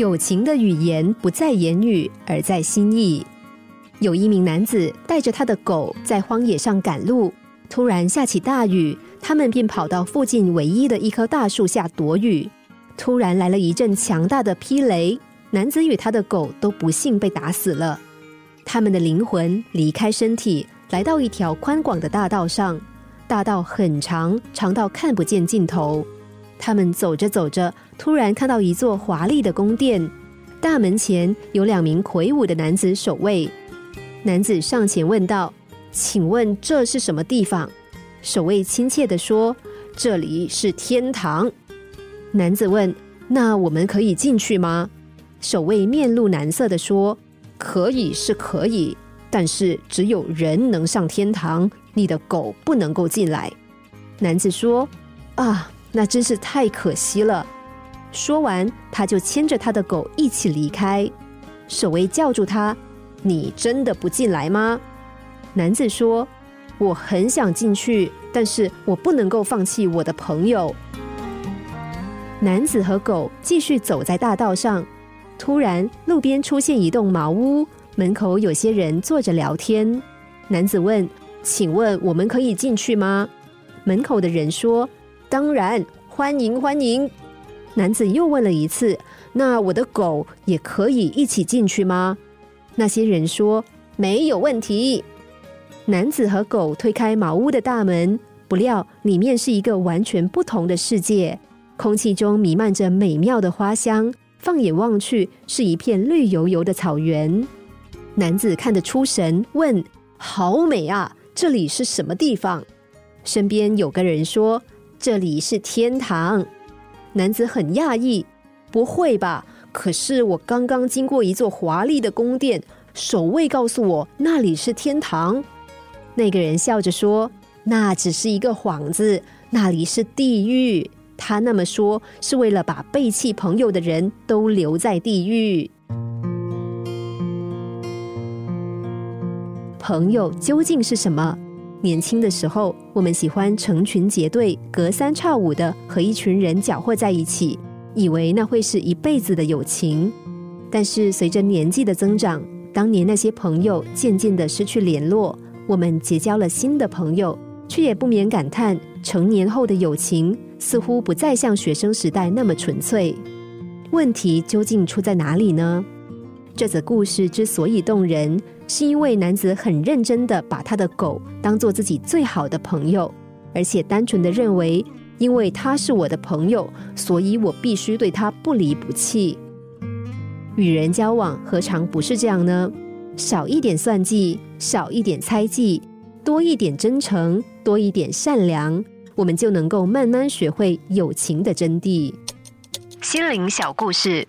友情的语言不在言语，而在心意。有一名男子带着他的狗在荒野上赶路，突然下起大雨，他们便跑到附近唯一的一棵大树下躲雨。突然来了一阵强大的霹雷，男子与他的狗都不幸被打死了。他们的灵魂离开身体，来到一条宽广的大道上，大道很长，长到看不见尽头。他们走着走着，突然看到一座华丽的宫殿，大门前有两名魁梧的男子守卫。男子上前问道：“请问这是什么地方？”守卫亲切地说：“这里是天堂。”男子问：“那我们可以进去吗？”守卫面露难色地说：“可以是可以，但是只有人能上天堂，你的狗不能够进来。”男子说：“啊，那真是太可惜了。”说完，他就牵着他的狗一起离开。守卫叫住他。你真的不进来吗？男子说：“我很想进去，但是我不能够放弃我的朋友。”男子和狗继续走在大道上，突然路边出现一栋茅屋，门口有些人坐着聊天。男子问：“请问我们可以进去吗？”门口的人说：“当然，欢迎欢迎。”男子又问了一次：“那我的狗也可以一起进去吗？”那些人说没有问题。男子和狗推开茅屋的大门，不料里面是一个完全不同的世界，空气中弥漫着美妙的花香，放眼望去是一片绿油油的草原。男子看得出神，问：“好美啊，这里是什么地方？”身边有个人说：“这里是天堂。”男子很讶异：“不会吧？”可是我刚刚经过一座华丽的宫殿，守卫告诉我那里是天堂。那个人笑着说：“那只是一个幌子，那里是地狱。”他那么说是为了把背弃朋友的人都留在地狱。朋友究竟是什么？年轻的时候，我们喜欢成群结队、隔三差五的和一群人搅和在一起。以为那会是一辈子的友情，但是随着年纪的增长，当年那些朋友渐渐的失去联络，我们结交了新的朋友，却也不免感叹，成年后的友情似乎不再像学生时代那么纯粹。问题究竟出在哪里呢？这则故事之所以动人，是因为男子很认真的把他的狗当做自己最好的朋友，而且单纯的认为。因为他是我的朋友，所以我必须对他不离不弃。与人交往何尝不是这样呢？少一点算计，少一点猜忌，多一点真诚，多一点善良，我们就能够慢慢学会友情的真谛。心灵小故事，